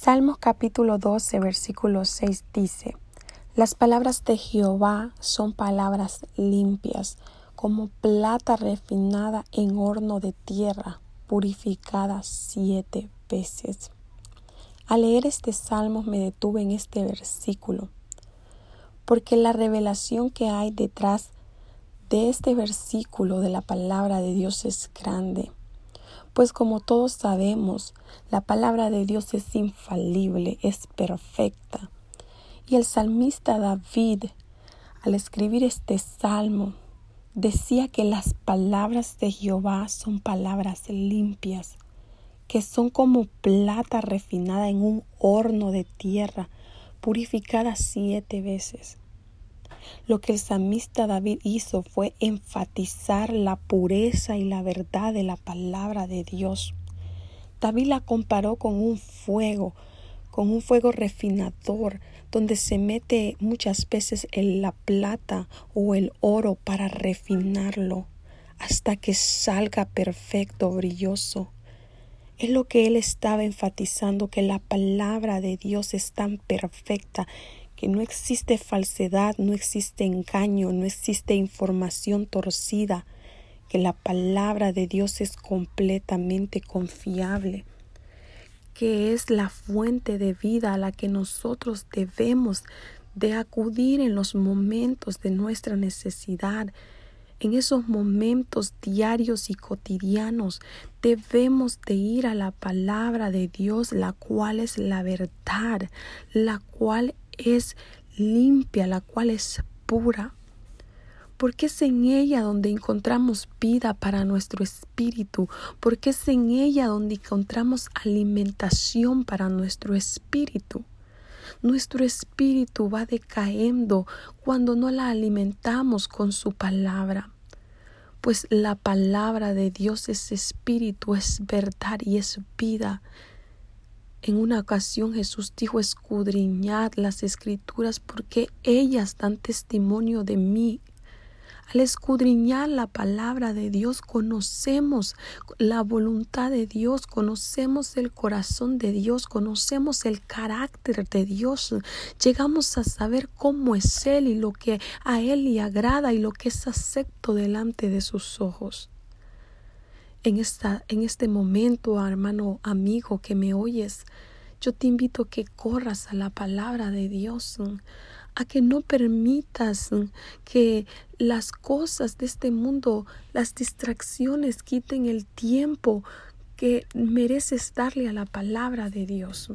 Salmos capítulo 12, versículo 6 dice, Las palabras de Jehová son palabras limpias, como plata refinada en horno de tierra, purificada siete veces. Al leer este salmo me detuve en este versículo, porque la revelación que hay detrás de este versículo de la palabra de Dios es grande. Pues como todos sabemos, la palabra de Dios es infalible, es perfecta. Y el salmista David, al escribir este salmo, decía que las palabras de Jehová son palabras limpias, que son como plata refinada en un horno de tierra, purificada siete veces. Lo que el samista David hizo fue enfatizar la pureza y la verdad de la palabra de Dios. David la comparó con un fuego, con un fuego refinador, donde se mete muchas veces en la plata o el oro para refinarlo hasta que salga perfecto, brilloso. Es lo que él estaba enfatizando, que la palabra de Dios es tan perfecta que no existe falsedad, no existe engaño, no existe información torcida, que la palabra de Dios es completamente confiable, que es la fuente de vida a la que nosotros debemos de acudir en los momentos de nuestra necesidad, en esos momentos diarios y cotidianos debemos de ir a la palabra de Dios, la cual es la verdad, la cual es limpia, la cual es pura. Porque es en ella donde encontramos vida para nuestro espíritu, porque es en ella donde encontramos alimentación para nuestro espíritu. Nuestro espíritu va decayendo cuando no la alimentamos con su palabra. Pues la palabra de Dios es espíritu, es verdad y es vida. En una ocasión Jesús dijo, escudriñad las escrituras porque ellas dan testimonio de mí. Al escudriñar la palabra de Dios conocemos la voluntad de Dios, conocemos el corazón de Dios, conocemos el carácter de Dios. Llegamos a saber cómo es Él y lo que a Él le agrada y lo que es acepto delante de sus ojos en, esta, en este momento, hermano, amigo que me oyes, yo te invito a que corras a la palabra de Dios, a que no permitas que las cosas de este mundo, las distracciones quiten el tiempo que mereces darle a la palabra de Dios.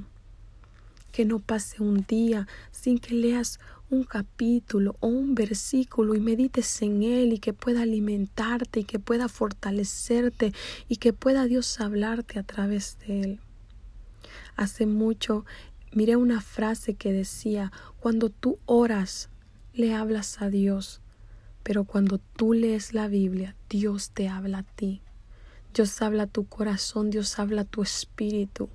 Que no pase un día sin que leas un capítulo o un versículo y medites en él y que pueda alimentarte y que pueda fortalecerte y que pueda Dios hablarte a través de él. Hace mucho miré una frase que decía, cuando tú oras, le hablas a Dios, pero cuando tú lees la Biblia, Dios te habla a ti. Dios habla a tu corazón, Dios habla a tu espíritu.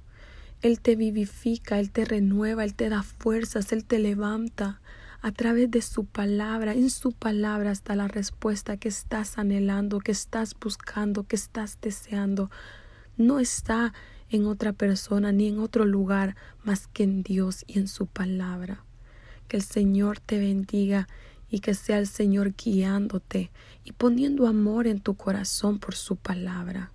Él te vivifica, Él te renueva, Él te da fuerzas, Él te levanta a través de su palabra. En su palabra está la respuesta que estás anhelando, que estás buscando, que estás deseando. No está en otra persona ni en otro lugar más que en Dios y en su palabra. Que el Señor te bendiga y que sea el Señor guiándote y poniendo amor en tu corazón por su palabra.